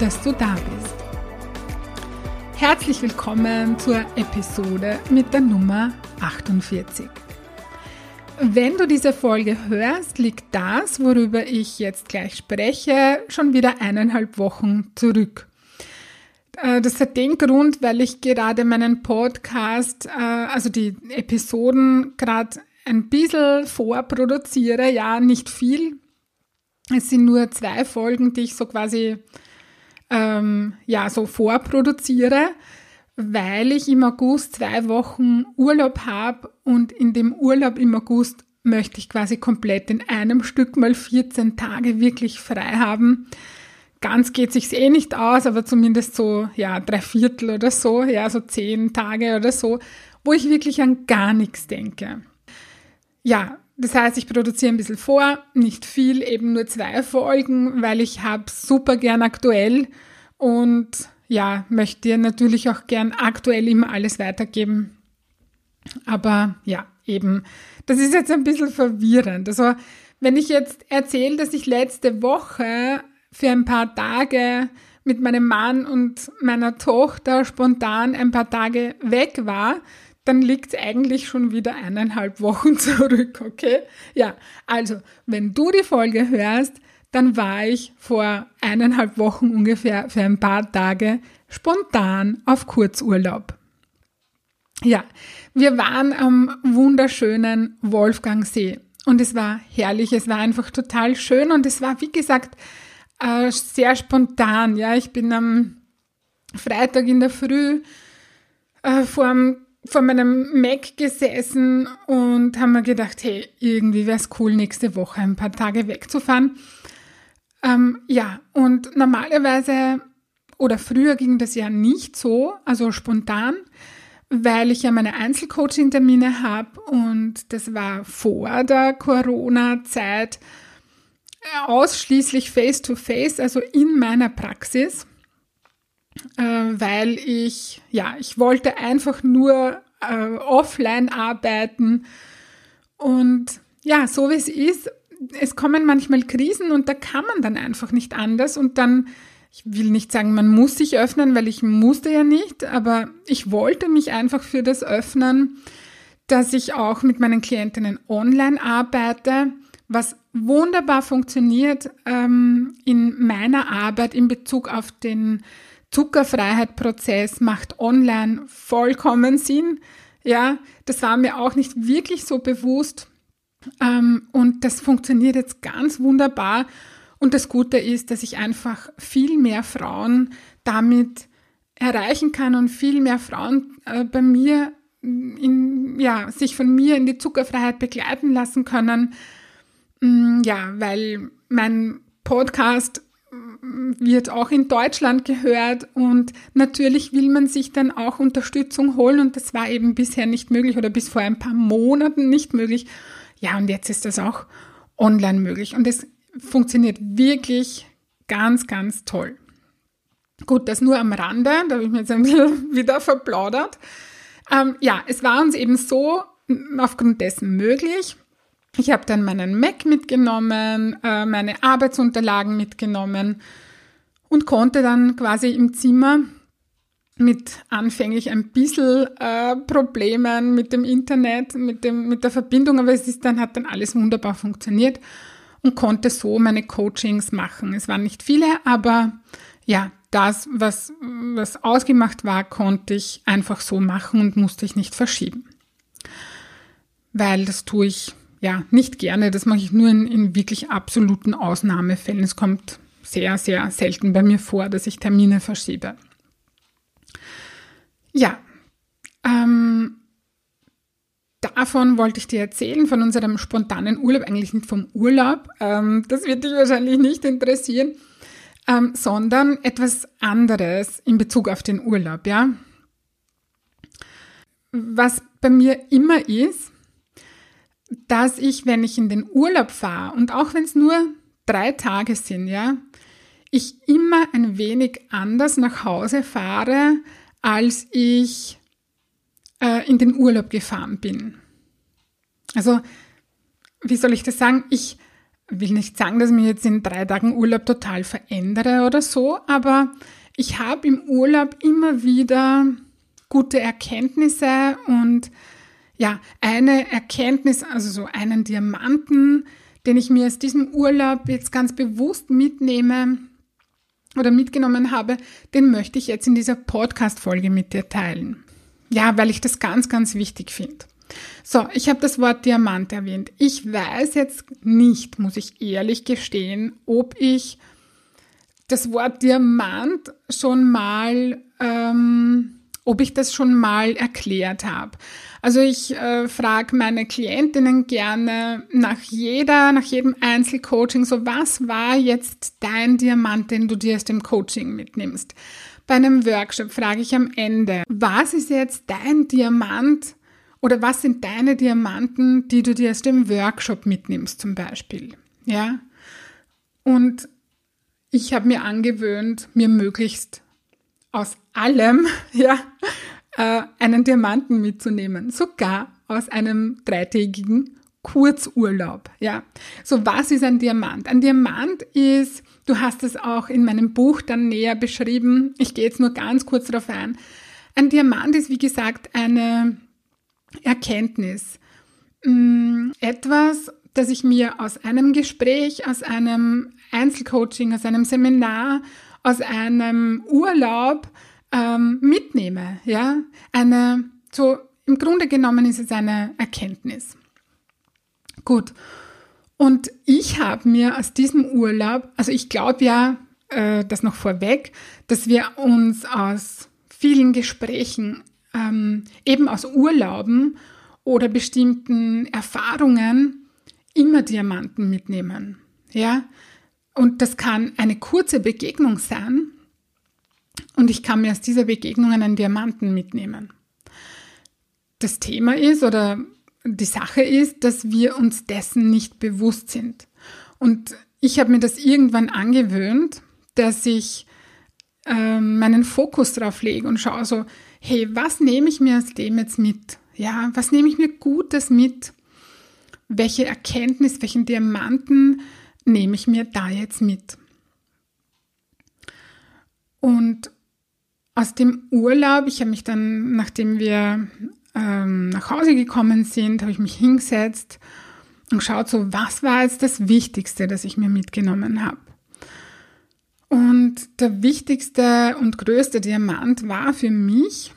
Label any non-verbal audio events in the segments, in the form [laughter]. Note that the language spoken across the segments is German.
dass du da bist. Herzlich willkommen zur Episode mit der Nummer 48. Wenn du diese Folge hörst, liegt das, worüber ich jetzt gleich spreche, schon wieder eineinhalb Wochen zurück. Äh, das hat den Grund, weil ich gerade meinen Podcast, äh, also die Episoden, gerade ein bisschen vorproduziere. Ja, nicht viel, es sind nur zwei Folgen, die ich so quasi ähm, ja so vorproduziere, weil ich im August zwei Wochen Urlaub habe und in dem Urlaub im August möchte ich quasi komplett in einem Stück mal 14 Tage wirklich frei haben. Ganz geht sich's eh nicht aus, aber zumindest so ja drei Viertel oder so, ja so zehn Tage oder so, wo ich wirklich an gar nichts denke. Ja, das heißt, ich produziere ein bisschen vor, nicht viel, eben nur zwei Folgen, weil ich habe super gern aktuell und ja, möchte dir natürlich auch gern aktuell immer alles weitergeben. Aber ja, eben, das ist jetzt ein bisschen verwirrend. Also, wenn ich jetzt erzähle, dass ich letzte Woche für ein paar Tage mit meinem Mann und meiner Tochter spontan ein paar Tage weg war, dann liegt es eigentlich schon wieder eineinhalb Wochen [laughs] zurück, okay? Ja, also, wenn du die Folge hörst, dann war ich vor eineinhalb Wochen ungefähr für ein paar Tage spontan auf Kurzurlaub. Ja, wir waren am wunderschönen Wolfgangsee und es war herrlich, es war einfach total schön und es war, wie gesagt, äh, sehr spontan. Ja, ich bin am Freitag in der Früh äh, vor dem vor meinem Mac gesessen und haben mir gedacht, hey, irgendwie wäre es cool, nächste Woche ein paar Tage wegzufahren. Ähm, ja, und normalerweise oder früher ging das ja nicht so, also spontan, weil ich ja meine Einzelcoaching-Termine habe und das war vor der Corona-Zeit ausschließlich face-to-face, -face, also in meiner Praxis äh, weil ich, ja, ich wollte einfach nur äh, offline arbeiten. Und ja, so wie es ist, es kommen manchmal Krisen und da kann man dann einfach nicht anders und dann, ich will nicht sagen, man muss sich öffnen, weil ich musste ja nicht, aber ich wollte mich einfach für das öffnen, dass ich auch mit meinen Klientinnen online arbeite, was wunderbar funktioniert ähm, in meiner Arbeit in Bezug auf den Zuckerfreiheit-Prozess macht online vollkommen Sinn. Ja, das war mir auch nicht wirklich so bewusst. Ähm, und das funktioniert jetzt ganz wunderbar. Und das Gute ist, dass ich einfach viel mehr Frauen damit erreichen kann und viel mehr Frauen äh, bei mir in, ja, sich von mir in die Zuckerfreiheit begleiten lassen können. Mm, ja, weil mein Podcast wird auch in Deutschland gehört und natürlich will man sich dann auch Unterstützung holen und das war eben bisher nicht möglich oder bis vor ein paar Monaten nicht möglich. Ja, und jetzt ist das auch online möglich und es funktioniert wirklich ganz, ganz toll. Gut, das nur am Rande, da habe ich mir jetzt ein bisschen [laughs] wieder verplaudert. Ähm, ja, es war uns eben so aufgrund dessen möglich, ich habe dann meinen Mac mitgenommen, äh, meine Arbeitsunterlagen mitgenommen und konnte dann quasi im Zimmer mit anfänglich ein bisschen äh, Problemen mit dem Internet, mit, dem, mit der Verbindung, aber es ist dann, hat dann alles wunderbar funktioniert und konnte so meine Coachings machen. Es waren nicht viele, aber ja, das, was, was ausgemacht war, konnte ich einfach so machen und musste ich nicht verschieben. Weil das tue ich ja, nicht gerne. Das mache ich nur in, in wirklich absoluten Ausnahmefällen. Es kommt sehr, sehr selten bei mir vor, dass ich Termine verschiebe. Ja, ähm, davon wollte ich dir erzählen, von unserem spontanen Urlaub, eigentlich nicht vom Urlaub. Ähm, das wird dich wahrscheinlich nicht interessieren. ähm, sondern etwas anderes in Bezug auf den Urlaub, ja. Was bei mir immer ist, dass ich, wenn ich in den Urlaub fahre und auch wenn es nur drei Tage sind, ja, ich immer ein wenig anders nach Hause fahre, als ich äh, in den Urlaub gefahren bin. Also, wie soll ich das sagen? Ich will nicht sagen, dass ich mich jetzt in drei Tagen Urlaub total verändere oder so, aber ich habe im Urlaub immer wieder gute Erkenntnisse und ja, eine Erkenntnis, also so einen Diamanten, den ich mir aus diesem Urlaub jetzt ganz bewusst mitnehme oder mitgenommen habe, den möchte ich jetzt in dieser Podcast-Folge mit dir teilen. Ja, weil ich das ganz, ganz wichtig finde. So, ich habe das Wort Diamant erwähnt. Ich weiß jetzt nicht, muss ich ehrlich gestehen, ob ich das Wort Diamant schon mal, ähm, ob ich das schon mal erklärt habe. Also ich äh, frage meine Klientinnen gerne nach jeder, nach jedem Einzelcoaching, so was war jetzt dein Diamant, den du dir aus dem Coaching mitnimmst? Bei einem Workshop frage ich am Ende, was ist jetzt dein Diamant, oder was sind deine Diamanten, die du dir aus dem Workshop mitnimmst zum Beispiel? Ja. Und ich habe mir angewöhnt, mir möglichst aus allem, [laughs] ja, äh, einen Diamanten mitzunehmen. Sogar aus einem dreitägigen Kurzurlaub. Ja. So, was ist ein Diamant? Ein Diamant ist, du hast es auch in meinem Buch dann näher beschrieben. Ich gehe jetzt nur ganz kurz darauf ein. Ein Diamant ist, wie gesagt, eine Erkenntnis. Mm, etwas, das ich mir aus einem Gespräch, aus einem Einzelcoaching, aus einem Seminar, aus einem Urlaub ähm, mitnehme. Ja, eine, so im Grunde genommen ist es eine Erkenntnis. Gut. Und ich habe mir aus diesem Urlaub, also ich glaube ja, äh, das noch vorweg, dass wir uns aus vielen Gesprächen ähm, eben aus Urlauben oder bestimmten Erfahrungen immer Diamanten mitnehmen. Ja? Und das kann eine kurze Begegnung sein und ich kann mir aus dieser Begegnung einen Diamanten mitnehmen. Das Thema ist oder die Sache ist, dass wir uns dessen nicht bewusst sind. Und ich habe mir das irgendwann angewöhnt, dass ich äh, meinen Fokus drauf lege und schaue so, hey, was nehme ich mir aus dem jetzt mit? Ja, was nehme ich mir Gutes mit? Welche Erkenntnis, welchen Diamanten nehme ich mir da jetzt mit? Und aus dem Urlaub, ich habe mich dann, nachdem wir ähm, nach Hause gekommen sind, habe ich mich hingesetzt und geschaut, so was war jetzt das Wichtigste, das ich mir mitgenommen habe. Und der wichtigste und größte Diamant war für mich,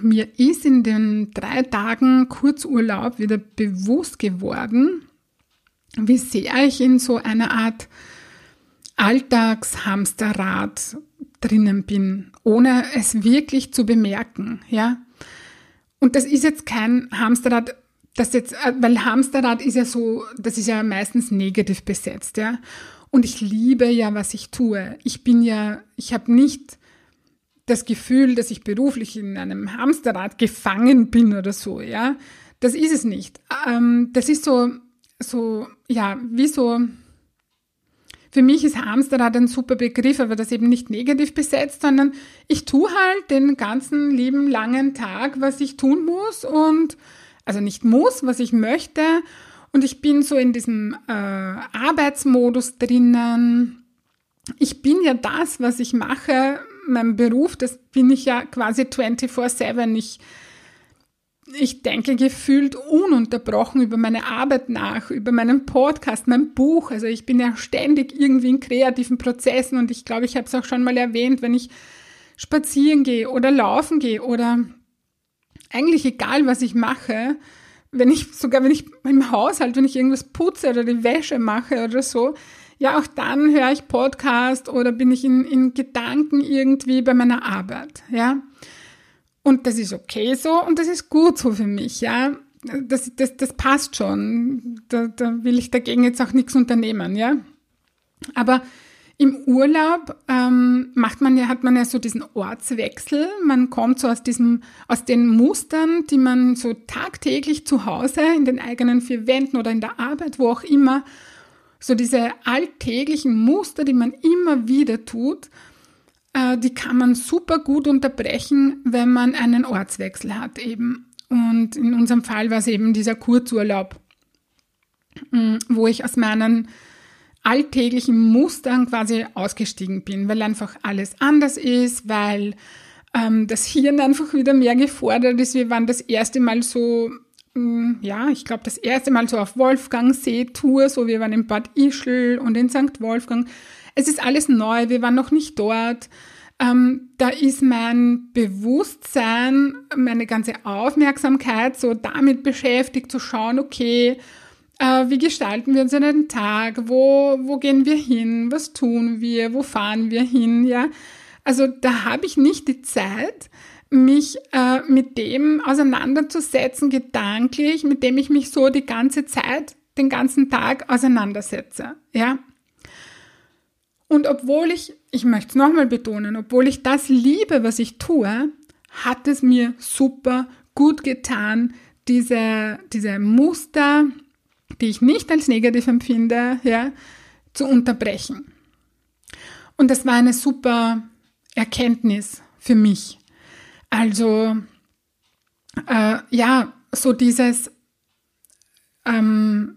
mir ist in den drei Tagen Kurzurlaub wieder bewusst geworden, wie sehr ich in so einer Art Alltagshamsterrad drinnen bin, ohne es wirklich zu bemerken, ja. Und das ist jetzt kein Hamsterrad, das jetzt, weil Hamsterrad ist ja so, das ist ja meistens negativ besetzt, ja. Und ich liebe ja, was ich tue. Ich bin ja, ich habe nicht das Gefühl, dass ich beruflich in einem Hamsterrad gefangen bin oder so, ja. Das ist es nicht. Ähm, das ist so, so, ja, wie so, für mich ist Hamsterrad ein super Begriff, aber das eben nicht negativ besetzt, sondern ich tue halt den ganzen lieben langen Tag, was ich tun muss und, also nicht muss, was ich möchte und ich bin so in diesem äh, Arbeitsmodus drinnen. Ich bin ja das, was ich mache, mein Beruf, das bin ich ja quasi 24-7. Ich, ich denke gefühlt ununterbrochen über meine Arbeit nach, über meinen Podcast, mein Buch. Also ich bin ja ständig irgendwie in kreativen Prozessen und ich glaube, ich habe es auch schon mal erwähnt, wenn ich spazieren gehe oder laufen gehe oder eigentlich egal, was ich mache, wenn ich, sogar wenn ich im Haushalt, wenn ich irgendwas putze oder die Wäsche mache oder so, ja, auch dann höre ich Podcast oder bin ich in, in Gedanken irgendwie bei meiner Arbeit, ja. Und das ist okay so und das ist gut so für mich, ja. Das, das, das passt schon. Da, da will ich dagegen jetzt auch nichts unternehmen, ja. Aber Im Urlaub ähm, macht man ja, hat man ja so diesen Ortswechsel. Man kommt so aus diesem, aus den Mustern, die man so tagtäglich zu Hause in den eigenen vier Wänden oder in der Arbeit, wo auch immer, so diese alltäglichen Muster, die man immer wieder tut, die kann man super gut unterbrechen, wenn man einen Ortswechsel hat eben. Und in unserem Fall war es eben dieser Kurzurlaub, mm, wo ich aus meinen alltäglichen Mustern quasi ausgestiegen bin, weil einfach alles anders ist, weil ähm, das Hirn [laughs] einfach wieder mehr gefordert ist. Wir waren das erste Mal so, ähm, ja, ich glaube, das erste Mal so auf Wolfgangsee-Tour, so wir waren in Bad Ischl und in St. Wolfgang. Es ist alles neu, wir waren noch nicht dort. Ähm, da ist mein Bewusstsein, meine ganze Aufmerksamkeit so damit beschäftigt, zu schauen, okay, äh, wie gestalten wir unseren Tag? Wo, wo gehen wir hin? Was tun wir? Wo fahren wir hin? Ja, also da habe ich nicht die Zeit, mich äh, mit dem auseinanderzusetzen, gedanklich, mit dem ich mich so die ganze Zeit, den ganzen Tag auseinandersetze. Ja. Und obwohl ich, ich möchte es nochmal betonen, obwohl ich das liebe, was ich tue, hat es mir super gut getan, diese, diese Muster, die ich nicht als negativ empfinde, ja, zu unterbrechen. Und das war eine super Erkenntnis für mich. Also, äh, ja, so dieses ähm,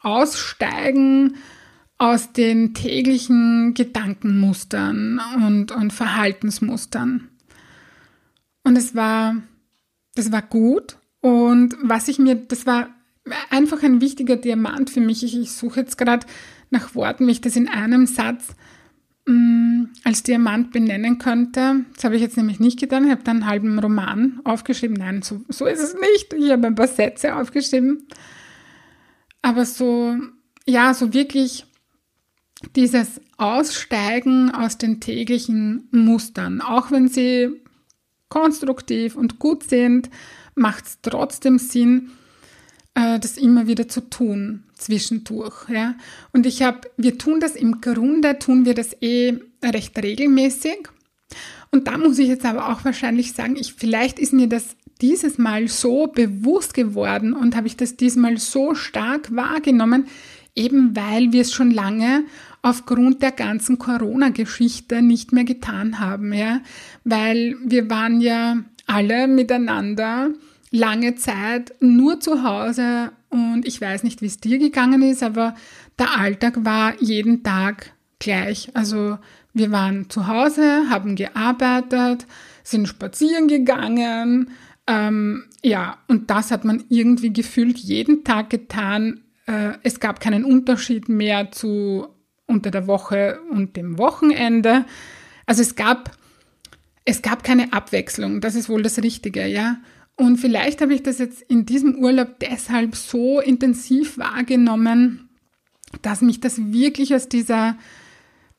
Aussteigen aus den täglichen Gedankenmustern und, und Verhaltensmustern. Und es war, das war gut. Und was ich mir, das war einfach ein wichtiger Diamant für mich. Ich, ich suche jetzt gerade nach Worten, wie ich das in einem Satz mh, mm, als Diamant benennen könnte. Das habe ich jetzt nämlich nicht getan. Ich habe dann einen halben Roman aufgeschrieben. Nein, so, so ist es nicht. Ich habe ein paar Sätze aufgeschrieben. Aber so, ja, so wirklich dieses Aussteigen aus den täglichen Mustern, auch wenn sie konstruktiv und gut sind, macht es trotzdem Sinn, äh, das immer wieder zu tun zwischendurch. Ja? Und ich habe, wir tun das im Grunde, tun wir das eh recht regelmäßig. Und da muss ich jetzt aber auch wahrscheinlich sagen, ich, vielleicht ist mir das dieses Mal so bewusst geworden und habe ich das diesmal so stark wahrgenommen, eben weil wir es schon lange aufgrund der ganzen Corona-Geschichte nicht mehr getan haben, ja, weil wir waren ja alle miteinander lange Zeit nur zu Hause und ich weiß nicht, wie es dir gegangen ist, aber der Alltag war jeden Tag gleich. Also wir waren zu Hause, haben gearbeitet, sind spazieren gegangen. Ähm, ja, und das hat man irgendwie gefühlt jeden Tag getan. Äh, es gab keinen Unterschied mehr zu unter der Woche und dem Wochenende. Also es gab, es gab keine Abwechslung. Das ist wohl das Richtige, ja. Und vielleicht habe ich das jetzt in diesem Urlaub deshalb so intensiv wahrgenommen, dass mich das wirklich aus dieser,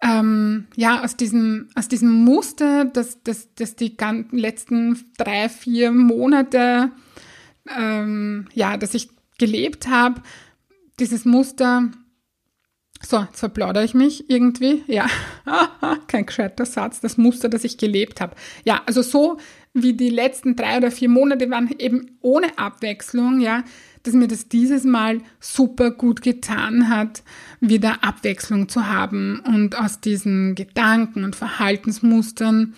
ähm, ja, aus diesem, aus diesem Muster, das, das, das die ganzen letzten drei, vier Monate, ähm, ja, dass ich gelebt habe, dieses Muster, so, jetzt verplaudere ich mich irgendwie. Ja, [laughs] kein gescheiter Satz, das Muster, das ich gelebt habe. Ja, also so wie die letzten drei oder vier Monate waren, eben ohne Abwechslung, ja, dass mir das dieses Mal super gut getan hat, wieder Abwechslung zu haben und aus diesen Gedanken und Verhaltensmustern,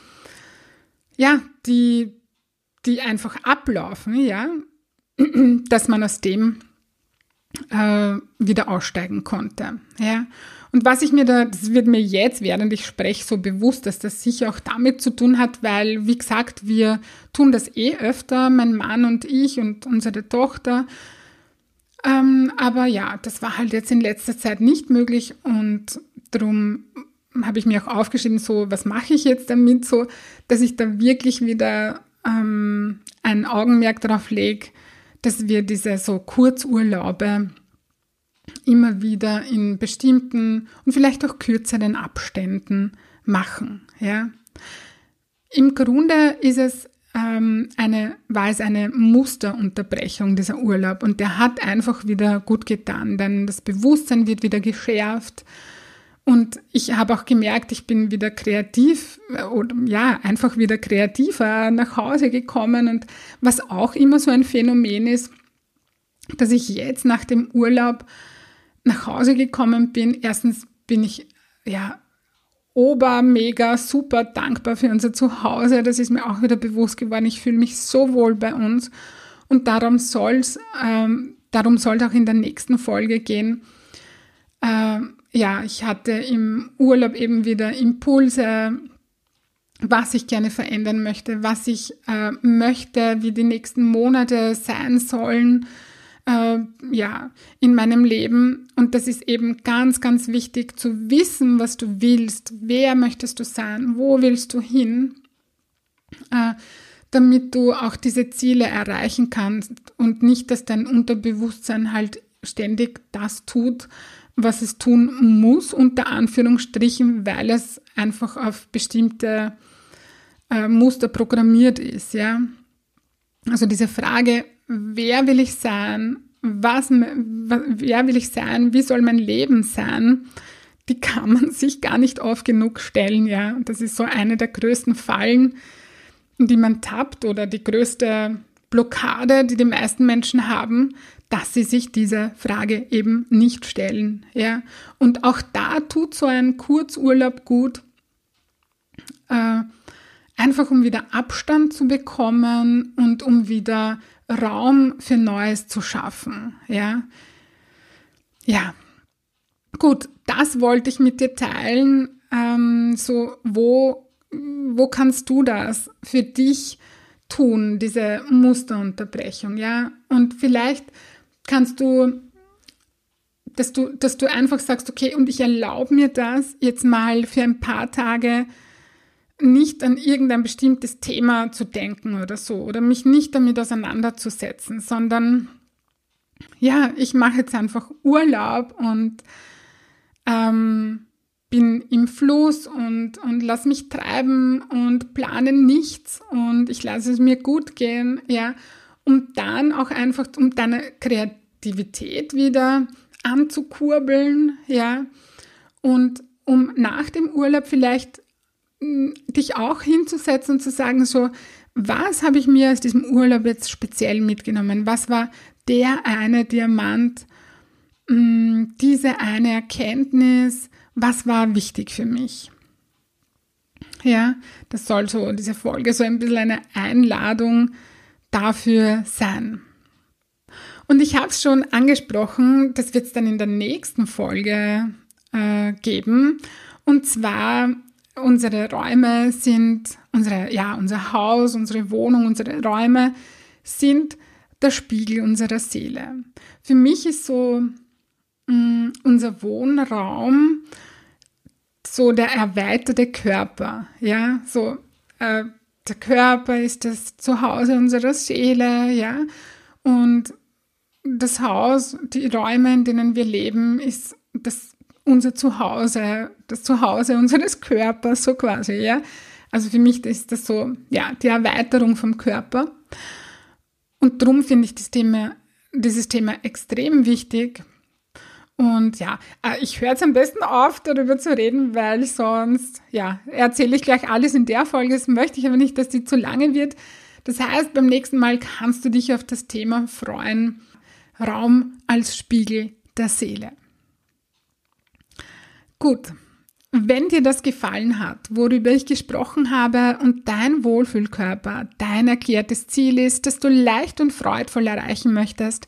ja, die, die einfach ablaufen, ja, [clears throat] dass man aus dem äh, wieder aussteigen konnte. Ja. Und was ich mir da, das wird mir jetzt, während ich spreche, so bewusst, dass das sicher auch damit zu tun hat, weil, wie gesagt, wir tun das eh öfter, mein Mann und ich und unsere Tochter. Ähm, aber ja, das war halt jetzt in letzter Zeit nicht möglich und darum habe ich mir auch aufgeschrieben, so, was mache ich jetzt damit, so, dass ich da wirklich wieder ähm, ein Augenmerk darauf lege, dass wir diese so Kurzurlaube immer wieder in bestimmten und vielleicht auch kürzeren Abständen machen. Ja. Im Grunde ist es ähm, eine, war es eine Musterunterbrechung dieser Urlaub und der hat einfach wieder gut getan, denn das Bewusstsein wird wieder geschärft Und ich habe auch gemerkt, ich bin wieder kreativ oder ja, einfach wieder kreativer nach Hause gekommen. Und was auch immer so ein Phänomen ist, dass ich jetzt nach dem Urlaub nach Hause gekommen bin. Erstens bin ich ja ober, mega, super dankbar für unser Zuhause. Das ist mir auch wieder bewusst geworden. Ich fühle mich so wohl bei uns. Und darum soll es, ähm, darum soll es auch in der nächsten Folge gehen. Ähm, ja, ich hatte im Urlaub eben wieder Impulse, was ich gerne verändern möchte, was ich äh, möchte, wie die nächsten Monate sein sollen, äh, ja, in meinem Leben. Und das ist eben ganz, ganz wichtig zu wissen, was du willst, wer möchtest du sein, wo willst du hin, äh, damit du auch diese Ziele erreichen kannst und nicht, dass dein Unterbewusstsein halt ständig das tut, was es tun muss, unter Anführungsstrichen, weil es einfach auf bestimmte äh, Muster programmiert ist, ja. Also diese Frage, wer will ich sein, was, wer will ich sein, wie soll mein Leben sein, die kann man sich gar nicht oft genug stellen, ja. Das ist so eine der größten Fallen, in die man tappt oder die größte Blockade, die die meisten Menschen haben, dass sie sich diese Frage eben nicht stellen. Ja? Und auch da tut so ein Kurzurlaub gut, äh, einfach um wieder Abstand zu bekommen und um wieder Raum für Neues zu schaffen. Ja, ja. gut, das wollte ich mit dir teilen. Ähm, so, wo, wo kannst du das für dich tun, diese Musterunterbrechung, ja? Und vielleicht kannst du, dass du, dass du einfach sagst, okay, und ich erlaube mir das jetzt mal für ein paar Tage nicht an irgendein bestimmtes Thema zu denken oder so oder mich nicht damit auseinanderzusetzen, sondern ja, ich mache jetzt einfach Urlaub und ähm, bin im Fluss und, und lass mich treiben und plane nichts und ich lasse es mir gut gehen, ja um dann auch einfach, um deine Kreativität wieder anzukurbeln, ja, und um nach dem Urlaub vielleicht hm, dich auch hinzusetzen und zu sagen, so, was habe ich mir aus diesem Urlaub jetzt speziell mitgenommen? Was war der eine Diamant, hm, diese eine Erkenntnis? Was war wichtig für mich? Ja, das soll so, diese Folge so ein bisschen eine Einladung dafür sein. Und ich habe es schon angesprochen, das wird es dann in der nächsten Folge äh, geben. Und zwar unsere Räume sind, unsere, ja, unser Haus, unsere Wohnung, unsere Räume sind der Spiegel unserer Seele. Für mich ist so mh, mm, unser Wohnraum so der erweiterte Körper, ja, so äh, der Körper ist das Zuhause unserer Seele, ja. Und das Haus, die Räume, in denen wir leben, ist das unser Zuhause, das Zuhause unseres Körpers, so quasi, ja. Also für mich ist das so, ja, die Erweiterung vom Körper. Und darum finde ich das Thema, dieses Thema extrem wichtig, und ja, äh, ich höre jetzt am besten auf, darüber zu reden, weil sonst, ja, erzähle ich gleich alles in der Folge. Das möchte ich aber nicht, dass die zu lange wird. Das heißt, beim nächsten Mal kannst du dich auf das Thema freuen. Raum als Spiegel der Seele. Gut. Wenn dir das gefallen hat, worüber ich gesprochen habe und dein Wohlfühlkörper dein erklärtes Ziel ist, das du leicht und freudvoll erreichen möchtest,